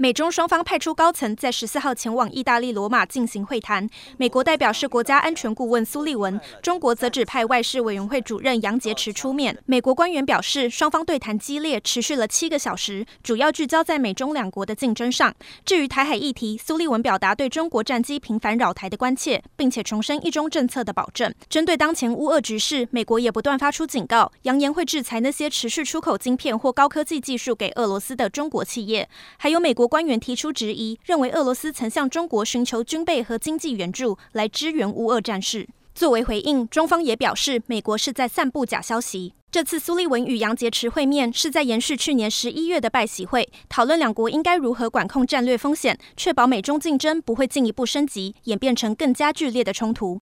美中双方派出高层在十四号前往意大利罗马进行会谈。美国代表是国家安全顾问苏利文，中国则指派外事委员会主任杨洁篪出面。美国官员表示，双方对谈激烈，持续了七个小时，主要聚焦在美中两国的竞争上。至于台海议题，苏利文表达对中国战机频繁扰台的关切，并且重申一中政策的保证。针对当前乌俄局势，美国也不断发出警告，扬言会制裁那些持续出口晶片或高科技技术给俄罗斯的中国企业。还有美国。官员提出质疑，认为俄罗斯曾向中国寻求军备和经济援助来支援乌俄战事。作为回应，中方也表示，美国是在散布假消息。这次苏利文与杨洁篪会面，是在延续去年十一月的拜习会，讨论两国应该如何管控战略风险，确保美中竞争不会进一步升级，演变成更加剧烈的冲突。